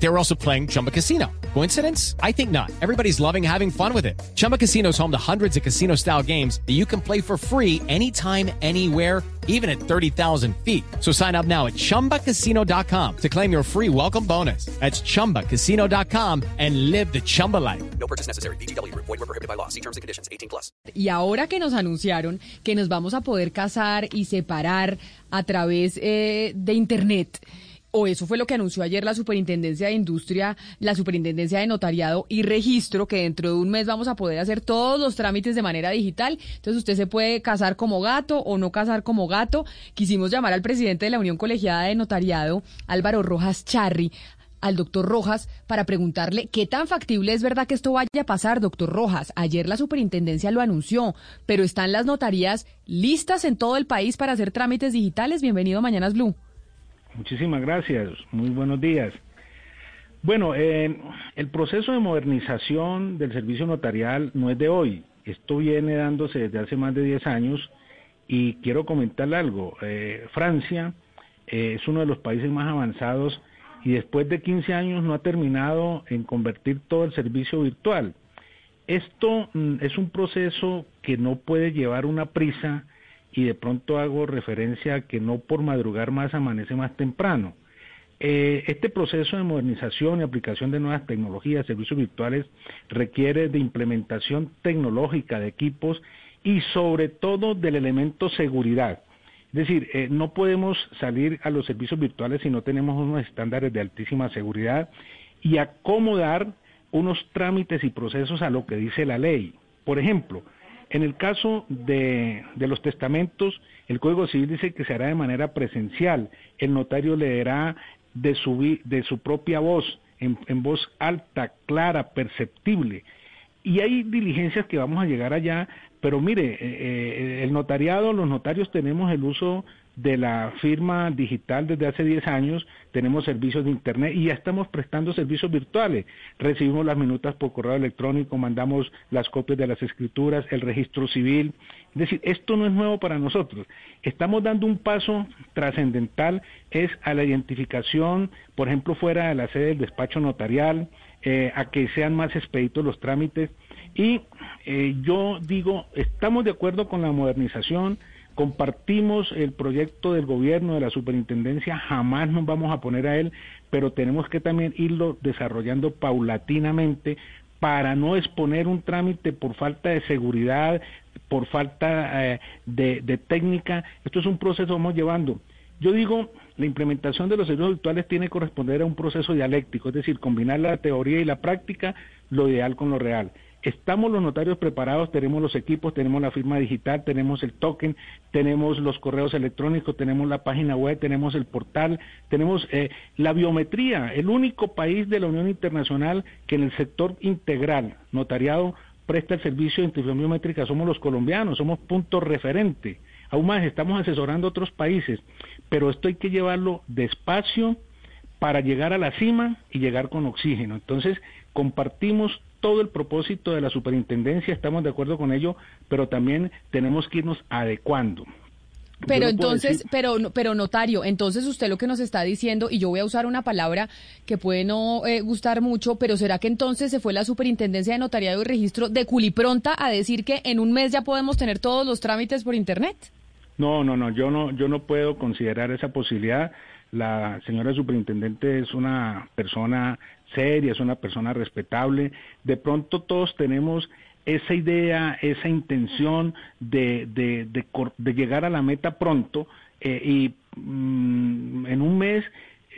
They were also playing Chumba Casino. Coincidence? I think not. Everybody's loving having fun with it. Chumba Casino is home to hundreds of casino style games that you can play for free anytime, anywhere, even at 30,000 feet. So sign up now at chumbacasino.com to claim your free welcome bonus. That's chumbacasino.com and live the Chumba life. No purchase necessary. BGW. Void were prohibited by law. See terms and conditions. 18 plus. Y ahora que nos anunciaron que nos vamos a poder casar y separar a través eh, de Internet, o eso fue lo que anunció ayer la Superintendencia de Industria, la Superintendencia de Notariado y Registro, que dentro de un mes vamos a poder hacer todos los trámites de manera digital. Entonces usted se puede casar como gato o no casar como gato. Quisimos llamar al presidente de la Unión Colegiada de Notariado, Álvaro Rojas Charri, al doctor Rojas para preguntarle qué tan factible es verdad que esto vaya a pasar, doctor Rojas. Ayer la superintendencia lo anunció, pero están las notarías listas en todo el país para hacer trámites digitales. Bienvenido a Mañanas Blue. Muchísimas gracias, muy buenos días. Bueno, eh, el proceso de modernización del servicio notarial no es de hoy, esto viene dándose desde hace más de 10 años y quiero comentarle algo. Eh, Francia eh, es uno de los países más avanzados y después de 15 años no ha terminado en convertir todo el servicio virtual. Esto mm, es un proceso que no puede llevar una prisa y de pronto hago referencia a que no por madrugar más amanece más temprano. Eh, este proceso de modernización y aplicación de nuevas tecnologías, servicios virtuales, requiere de implementación tecnológica de equipos y sobre todo del elemento seguridad. Es decir, eh, no podemos salir a los servicios virtuales si no tenemos unos estándares de altísima seguridad y acomodar unos trámites y procesos a lo que dice la ley. Por ejemplo, en el caso de, los testamentos, el Código Civil dice que se hará de manera presencial. El notario leerá de su, de su propia voz, en, en voz alta, clara, perceptible. Y hay diligencias que vamos a llegar allá, pero mire, eh, eh, el notariado, los notarios tenemos el uso de la firma digital desde hace 10 años, tenemos servicios de Internet y ya estamos prestando servicios virtuales. Recibimos las minutas por correo electrónico, mandamos las copias de las escrituras, el registro civil. Es decir, esto no es nuevo para nosotros. Estamos dando un paso trascendental, es a la identificación, por ejemplo, fuera de la sede del despacho notarial, eh, a que sean más expeditos los trámites. Y eh, yo digo, estamos de acuerdo con la modernización, compartimos el proyecto del gobierno, de la superintendencia, jamás nos vamos a poner a él, pero tenemos que también irlo desarrollando paulatinamente para no exponer un trámite por falta de seguridad, por falta eh, de, de, técnica. Esto es un proceso que vamos llevando. Yo digo, la implementación de los servicios virtuales tiene que corresponder a un proceso dialéctico, es decir, combinar la teoría y la práctica, lo ideal con lo real. Estamos los notarios preparados, tenemos los equipos, tenemos la firma digital, tenemos el token, tenemos los correos electrónicos, tenemos la página web, tenemos el portal, tenemos eh, la biometría, el único país de la Unión Internacional que en el sector integral notariado presta el servicio de identificación biométrica, somos los colombianos, somos punto referente. Aún más, estamos asesorando a otros países, pero esto hay que llevarlo despacio para llegar a la cima y llegar con oxígeno. Entonces, compartimos todo el propósito de la superintendencia, estamos de acuerdo con ello, pero también tenemos que irnos adecuando. Pero entonces, pero pero notario, entonces usted lo que nos está diciendo y yo voy a usar una palabra que puede no eh, gustar mucho, pero será que entonces se fue la Superintendencia de Notariado y Registro de culipronta a decir que en un mes ya podemos tener todos los trámites por internet? No, no, no, yo no yo no puedo considerar esa posibilidad. La señora superintendente es una persona seria, es una persona respetable. De pronto todos tenemos esa idea, esa intención de, de, de, llegar a la meta pronto eh, y mm, en un mes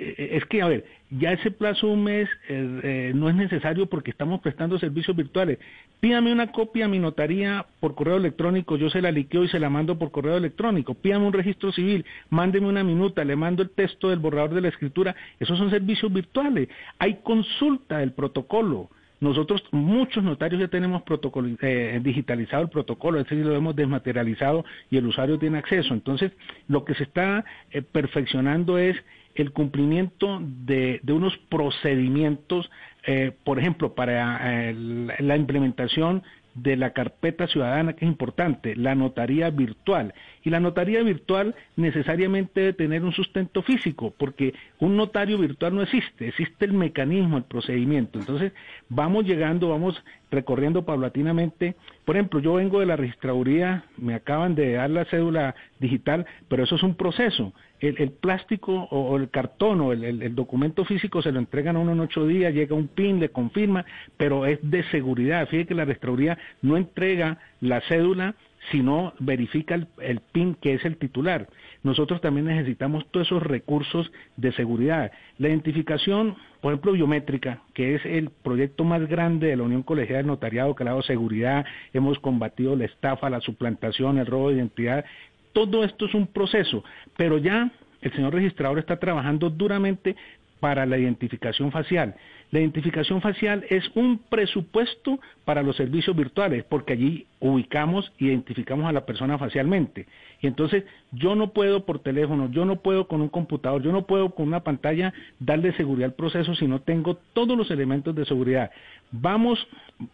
es que, a ver, ya ese plazo un mes eh, eh, no es necesario porque estamos prestando servicios virtuales. Pídame una copia a mi notaría por correo electrónico, yo se la liqueo y se la mando por correo electrónico. Pídame un registro civil, mándeme una minuta, le mando el texto del borrador de la escritura. Esos son servicios virtuales. Hay consulta del protocolo. Nosotros, muchos notarios ya tenemos protocolo, digitalizado el protocolo, es decir, lo hemos desmaterializado y el usuario tiene acceso. Entonces, lo que se está perfeccionando es el cumplimiento de, de unos procedimientos, eh, por ejemplo, para la implementación de la carpeta ciudadana que es importante, la notaría virtual. Y la notaría virtual necesariamente debe tener un sustento físico, porque un notario virtual no existe, existe el mecanismo, el procedimiento. Entonces, vamos llegando, vamos recorriendo paulatinamente. Por ejemplo, yo vengo de la registraduría, me acaban de dar la cédula digital, pero eso es un proceso. El, plástico o, el cartón o el, documento físico se lo entregan a uno en ocho días, llega un PIN, le confirma, pero es de seguridad. Fíjate que la registraduría no entrega la cédula sino verifica el, PIN que es el titular. Nosotros también necesitamos todos esos recursos de seguridad. La identificación, por ejemplo, biométrica, que es el proyecto más grande de la Unión Colegial del Notariado que ha dado seguridad, hemos combatido la estafa, la suplantación, el robo de identidad. Todo esto es un proceso, pero ya el señor registrador está trabajando duramente para la identificación facial. La identificación facial es un presupuesto para los servicios virtuales, porque allí ubicamos identificamos a la persona facialmente. Y entonces yo no puedo por teléfono, yo no puedo con un computador, yo no puedo con una pantalla darle seguridad al proceso si no tengo todos los elementos de seguridad. Vamos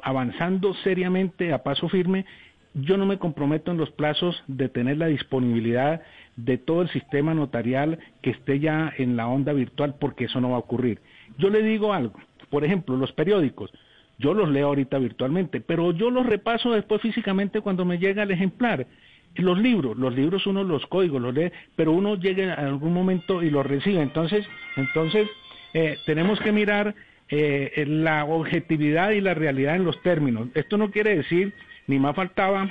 avanzando seriamente a paso firme. Yo no me comprometo en los plazos de tener la disponibilidad de todo el sistema notarial que esté ya en la onda virtual, porque eso no va a ocurrir. Yo le digo algo, por ejemplo, los periódicos, yo los leo ahorita virtualmente, pero yo los repaso después físicamente cuando me llega el ejemplar. Los libros, los libros uno los códigos los lee, pero uno llega en algún momento y los recibe. Entonces, entonces eh, tenemos que mirar eh, la objetividad y la realidad en los términos. Esto no quiere decir, ni más faltaba,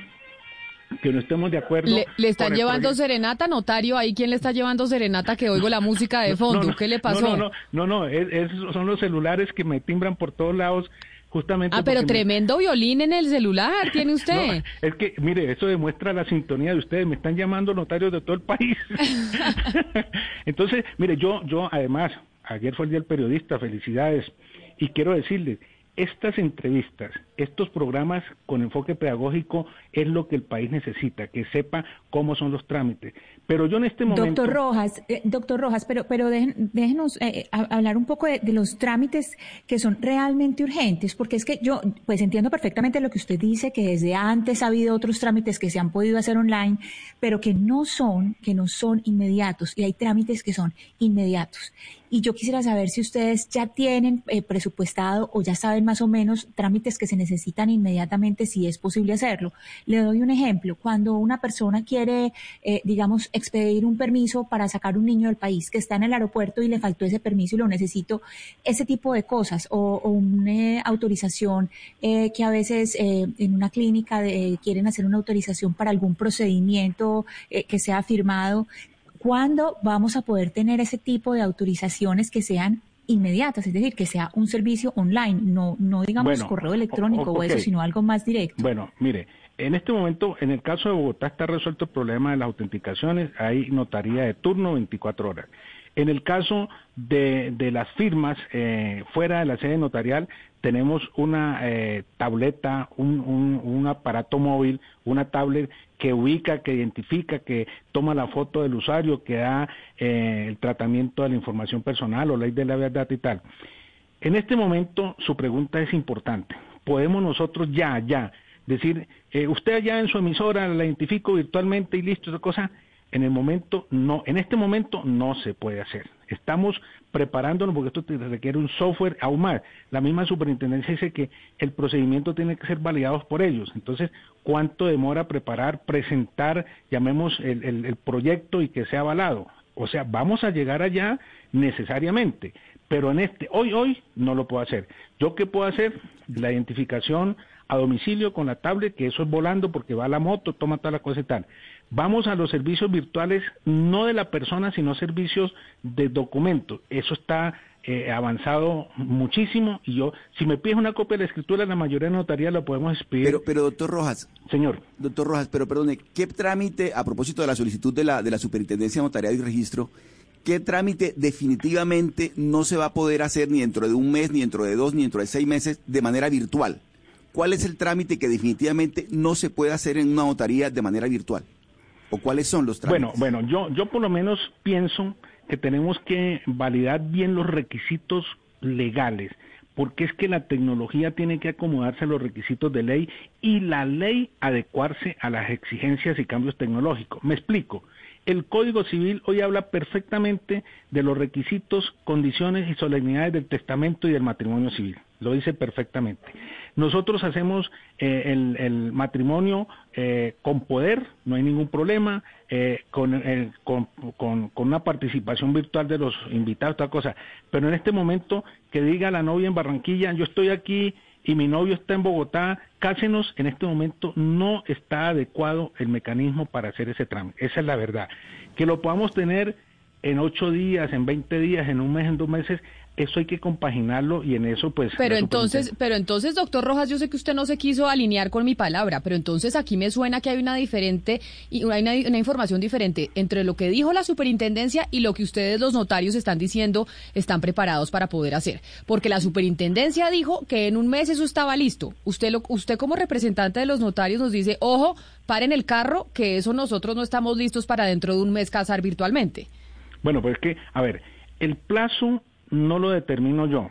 que no estemos de acuerdo. ¿Le, están llevando serenata, notario? ¿Ahí quién le está llevando serenata que oigo la música de fondo? ¿Qué le pasó? No, no, no, no, son los celulares que me timbran por todos lados. Justamente ah, pero tremendo violín en el celular tiene usted. es que, mire, eso demuestra la sintonía de ustedes. Me están llamando notarios de todo el país. Entonces, mire, yo, yo además, ayer fue el Día del Periodista, felicidades. Y quiero decirles, estas entrevistas, estos programas con enfoque pedagógico es lo que el país necesita, que sepa cómo son los trámites. Pero yo en este momento... Doctor Rojas, eh, doctor Rojas, pero, pero déjenos eh, hablar un poco de, los trámites que son realmente urgentes, porque es que yo pues entiendo perfectamente lo que usted dice, que desde antes ha habido otros trámites que se han podido hacer online, pero que no son, que no son inmediatos, y hay trámites que son inmediatos. Y yo quisiera saber si ustedes ya tienen eh, presupuestado o ya saben más o menos trámites que se necesitan inmediatamente, si es posible hacerlo. Le doy un ejemplo. Cuando una persona quiere, eh, digamos, expedir un permiso para sacar un niño del país que está en el aeropuerto y le faltó ese permiso y lo necesito, ese tipo de cosas, o, una autorización eh, que a veces en una clínica quieren hacer una autorización para algún procedimiento que sea firmado, ¿Cuándo vamos a poder tener ese tipo de autorizaciones que sean inmediatas, es decir, que sea un servicio online, no, no digamos correo electrónico o, eso, sino algo más directo? Bueno, mire, en este momento, en el caso de Bogotá está resuelto el problema de las autenticaciones, hay notaría de turno 24 horas. En el caso de, de las firmas eh, fuera de la sede notarial, tenemos una eh, tableta, un, aparato móvil, una tablet que ubica, que identifica, que toma la foto del usuario, que da eh, el tratamiento de la información personal o ley de la verdad y tal. En este momento su pregunta es importante. Podemos nosotros ya, ya, decir, eh, usted allá en su emisora la identifico virtualmente y listo, esa cosa, en el momento no, en este momento no se puede hacer. Estamos preparándonos porque esto requiere un software aún más. La misma superintendencia dice que el procedimiento tiene que ser validado por ellos. Entonces, ¿cuánto demora preparar, presentar, llamemos el, proyecto y que sea avalado? O sea, vamos a llegar allá necesariamente, pero en este, hoy, hoy no lo puedo hacer. ¿Yo qué puedo hacer? La identificación a domicilio con la tablet, que eso es volando porque va la moto, toma toda la cosa y tal. Vamos a los servicios virtuales, no de la persona, sino servicios de documentos. Eso está eh, avanzado muchísimo y yo, si me pides una copia de la escritura, la mayoría de notaría la podemos expedir. Pero, pero doctor Rojas. Señor. Doctor Rojas, pero perdone, ¿qué trámite, a propósito de la solicitud de la, de la Superintendencia Notarial y Registro, qué trámite definitivamente no se va a poder hacer ni dentro de un mes, ni dentro de dos, ni dentro de seis meses de manera virtual? ¿Cuál es el trámite que definitivamente no se puede hacer en una notaría de manera virtual? ¿O cuáles son los trámites? Bueno, bueno, yo, yo por lo menos pienso que tenemos que validar bien los requisitos legales porque es que la tecnología tiene que acomodarse a los requisitos de ley y la ley adecuarse a las exigencias y cambios tecnológicos. Me explico. El Código Civil hoy habla perfectamente de los requisitos, condiciones y solemnidades del testamento y del matrimonio civil. Lo dice perfectamente. Nosotros hacemos eh, el, matrimonio eh, con poder, no hay ningún problema, eh, con, con, con, una participación virtual de los invitados, toda cosa. Pero en este momento que diga la novia en Barranquilla, yo estoy aquí y mi novio está en Bogotá, cásenos, en este momento no está adecuado el mecanismo para hacer ese trámite. Esa es la verdad. Que lo podamos tener en ocho días, en veinte días, en un mes, en dos meses, eso hay que compaginarlo y en eso pues... Pero entonces, pero entonces, doctor Rojas, yo sé que usted no se quiso alinear con mi palabra, pero entonces aquí me suena que hay una diferente, y hay una, información diferente entre lo que dijo la superintendencia y lo que ustedes los notarios están diciendo están preparados para poder hacer. Porque la superintendencia dijo que en un mes eso estaba listo. Usted, lo, usted como representante de los notarios nos dice, ojo, paren el carro, que eso nosotros no estamos listos para dentro de un mes casar virtualmente. Bueno, pues es que, a ver, el plazo no lo determino yo.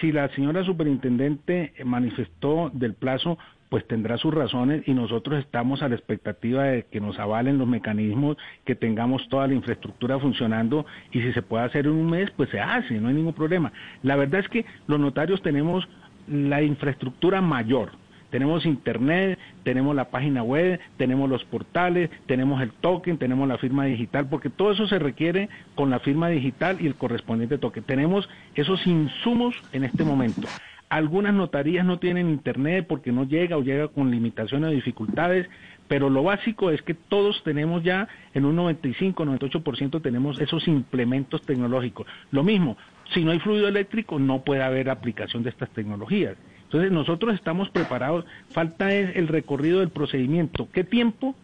Si la señora superintendente manifestó del plazo, pues tendrá sus razones y nosotros estamos a la expectativa de que nos avalen los mecanismos, que tengamos toda la infraestructura funcionando y si se puede hacer en un mes, pues se hace, no hay ningún problema. La verdad es que los notarios tenemos la infraestructura mayor, tenemos internet, tenemos la página web, tenemos los portales, tenemos el token, tenemos la firma digital, porque todo eso se requiere con la firma digital y el correspondiente token. Tenemos esos insumos en este momento. Algunas notarías no tienen internet porque no llega o llega con limitaciones o dificultades, pero lo básico es que todos tenemos ya en un 95, 98% tenemos esos implementos tecnológicos. Lo mismo, si no hay fluido eléctrico no puede haber aplicación de estas tecnologías. Entonces nosotros estamos preparados, falta es el recorrido del procedimiento. ¿Qué tiempo?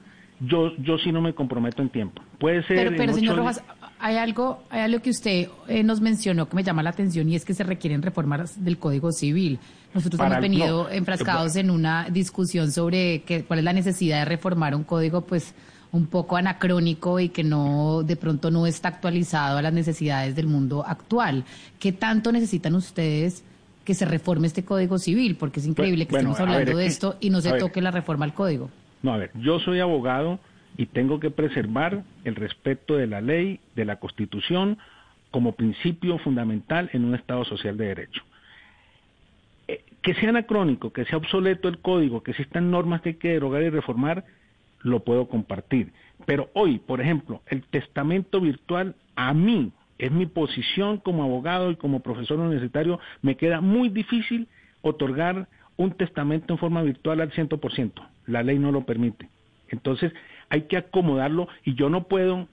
Yo, yo sí no me comprometo en tiempo. Puede ser. Pero, señor Rojas, hay algo, hay algo que usted eh, nos mencionó que me llama la atención y es que se requieren reformas del Código Civil. Nosotros hemos venido enfrascados en una discusión sobre cuál es la necesidad de reformar un código, pues un poco anacrónico y que no de pronto no está actualizado a las necesidades del mundo actual. ¿Qué tanto necesitan ustedes que se reforme este Código Civil, porque es increíble que estemos hablando de esto y no se toque la reforma al Código. No, a ver, yo soy abogado y tengo que preservar el respeto de la ley, de la Constitución, como principio fundamental en un Estado social de derecho. Eh, que sea anacrónico, que sea obsoleto el código, que existan normas que hay que derogar y reformar, lo puedo compartir. Pero hoy, por ejemplo, el testamento virtual a mí es mi posición como abogado y como profesor universitario, me queda muy difícil otorgar un testamento en forma virtual al 100%. La ley no lo permite. Entonces, hay que acomodarlo y yo no puedo,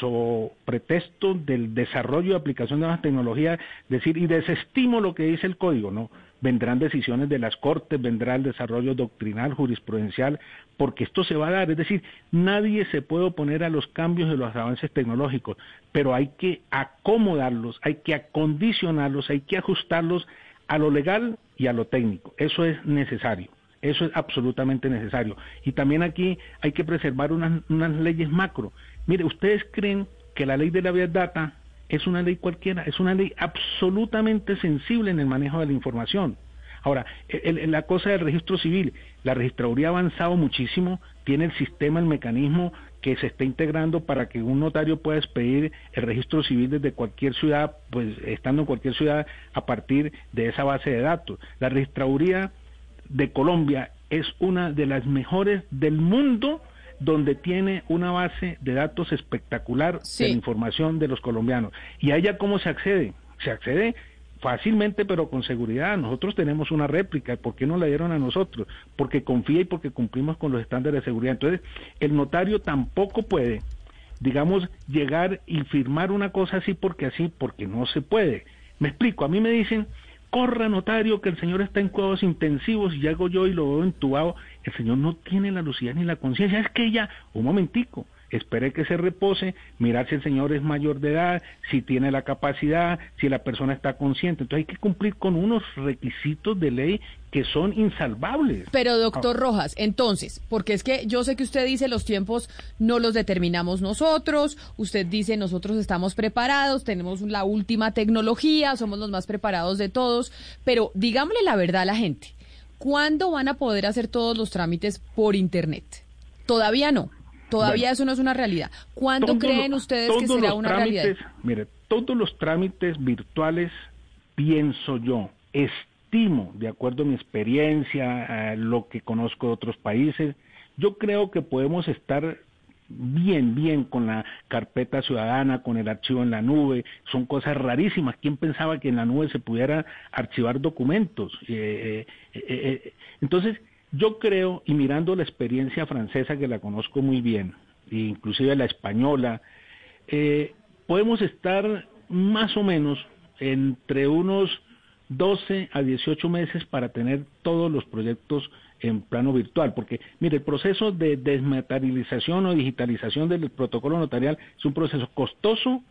so pretexto del desarrollo y aplicación de nuevas tecnologías, decir y desestimo lo que dice el código, no vendrán decisiones de las Cortes, vendrá el desarrollo doctrinal, jurisprudencial, porque esto se va a dar. Es decir, nadie se puede oponer a los cambios de los avances tecnológicos, pero hay que acomodarlos, hay que acondicionarlos, hay que ajustarlos a lo legal y a lo técnico. Eso es necesario. Eso es absolutamente necesario. Y también aquí hay que preservar unas, unas leyes macro. Mire, ¿ustedes creen que la ley de la Data es una ley cualquiera, es una ley absolutamente sensible en el manejo de la información. Ahora, la cosa del registro civil, la registraduría ha avanzado muchísimo, tiene el sistema, el mecanismo que se está integrando para que un notario pueda expedir el registro civil desde cualquier ciudad, pues estando en cualquier ciudad a partir de esa base de datos. La registraduría de Colombia es una de las mejores del mundo donde tiene una base de datos espectacular de información de los colombianos. ¿Y a ella cómo se accede? Se accede fácilmente, pero con seguridad. Nosotros tenemos una réplica. ¿Por qué no la dieron a nosotros? Porque confía y porque cumplimos con los estándares de seguridad. Entonces, el notario tampoco puede, digamos, llegar y firmar una cosa así porque así, porque no se puede. Me explico, a mí me dicen, corra notario que el señor está en cuidados intensivos y hago yo y lo veo entubado, el señor no tiene la lucidez ni la conciencia, es que ella, un momentico, espere que se repose, mirar si el señor es mayor de edad, si tiene la capacidad, si la persona está consciente. Entonces hay que cumplir con unos requisitos de ley que son insalvables. Pero doctor Rojas, entonces, porque es que yo sé que usted dice los tiempos no los determinamos nosotros, usted dice nosotros estamos preparados, tenemos la última tecnología, somos los más preparados de todos, pero digámosle la verdad a la gente, ¿cuándo van a poder hacer todos los trámites por Internet? Todavía no. Todavía eso no es una realidad. ¿Cuándo creen ustedes que será una realidad? Mire, todos los trámites virtuales, pienso yo, estimo, de acuerdo a mi experiencia, a lo que conozco de otros países, yo creo que podemos estar bien, bien con la carpeta ciudadana, con el archivo en la nube, son cosas rarísimas. ¿Quién pensaba que en la nube se pudiera archivar documentos? Eh, eh, eh, entonces, yo creo, y mirando la experiencia francesa que la conozco muy bien, e inclusive la española, podemos estar más o menos entre unos 12 a 18 meses para tener todos los proyectos en plano virtual, porque mire, el proceso de desmaterialización o digitalización del protocolo notarial es un proceso costoso,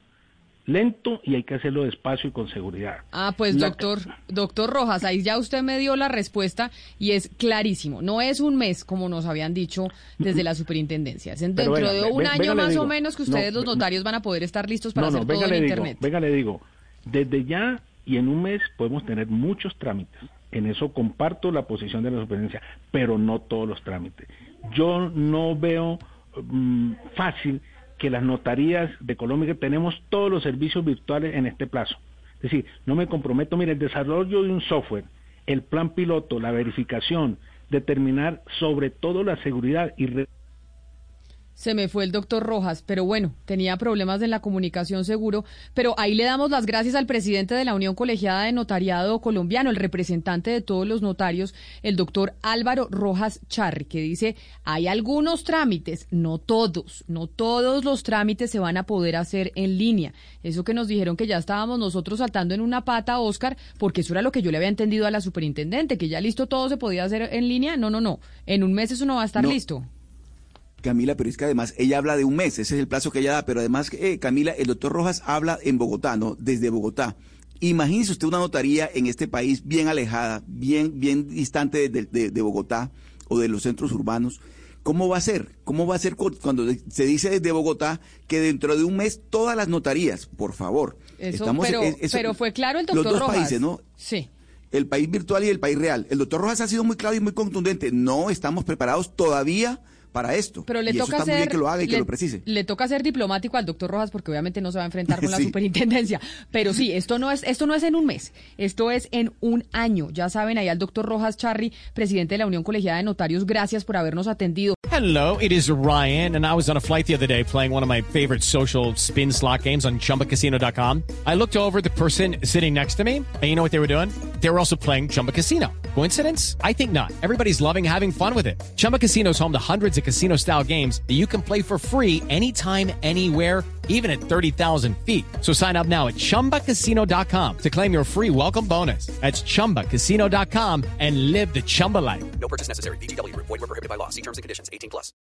lento y hay que hacerlo despacio y con seguridad. Ah, pues doctor, doctor Rojas, ahí ya usted me dio la respuesta y es clarísimo. No es un mes, como nos habían dicho desde la superintendencia. Es dentro de un año más o menos que ustedes los notarios van a poder estar listos para hacer todo en Internet. Venga, le digo, desde ya y en un mes podemos tener muchos trámites. En eso comparto la posición de la superintendencia, pero no todos los trámites. Yo no veo mm, fácil que las notarías de Colombia tenemos todos los servicios virtuales en este plazo. Es decir, no me comprometo, mire, el desarrollo de un software, el plan piloto, la verificación, determinar sobre todo la seguridad y se me fue el doctor Rojas, pero bueno, tenía problemas en la comunicación seguro, pero ahí le damos las gracias al presidente de la Unión Colegiada de Notariado Colombiano, el representante de todos los notarios, el doctor Álvaro Rojas Charri, que dice, hay algunos trámites, no todos, no todos los trámites se van a poder hacer en línea. Eso que nos dijeron que ya estábamos nosotros saltando en una pata, Oscar, porque eso era lo que yo le había entendido a la superintendente, que ya listo todo se podía hacer en línea. No, no, no, en un mes eso no va a estar listo. Camila, pero es que además ella habla de un mes, ese es el plazo que ella da, pero además, eh, Camila, el doctor Rojas habla en Bogotá, ¿no? Desde Bogotá. Imagínese usted una notaría en este país bien alejada, bien, bien distante de, Bogotá o de los centros urbanos. ¿Cómo va a ser? ¿Cómo va a ser cuando se dice desde Bogotá que dentro de un mes todas las notarías, por favor? Estamos, pero, pero fue claro el doctor Los dos países, ¿no? Sí el país virtual y el país real. El doctor Rojas ha sido muy claro y muy contundente. No estamos preparados todavía para esto. Pero le toca ser, que lo haga y que lo precise. Le toca ser diplomático al doctor Rojas porque obviamente no se va a enfrentar con la superintendencia. Pero sí, esto no es esto no es en un mes, esto es en un año. Ya saben ahí al doctor Rojas Charry, presidente de la Unión Colegiada de Notarios, gracias por habernos atendido. Hello, it is Ryan and I was on a flight the other day playing one of my favorite social spin slot games on chumbacasino.com. I looked over the person sitting next to me and you know what they were doing? They were also playing Chumba Casino. Coincidence? I think not. Everybody's loving having fun with it. Chumba Casino is home to hundreds of casino style games that you can play for free anytime, anywhere, even at 30,000 feet. So sign up now at chumbacasino.com to claim your free welcome bonus. That's chumbacasino.com and live the Chumba life. No purchase necessary. DTW, void, prohibited by law. See terms and conditions 18 plus.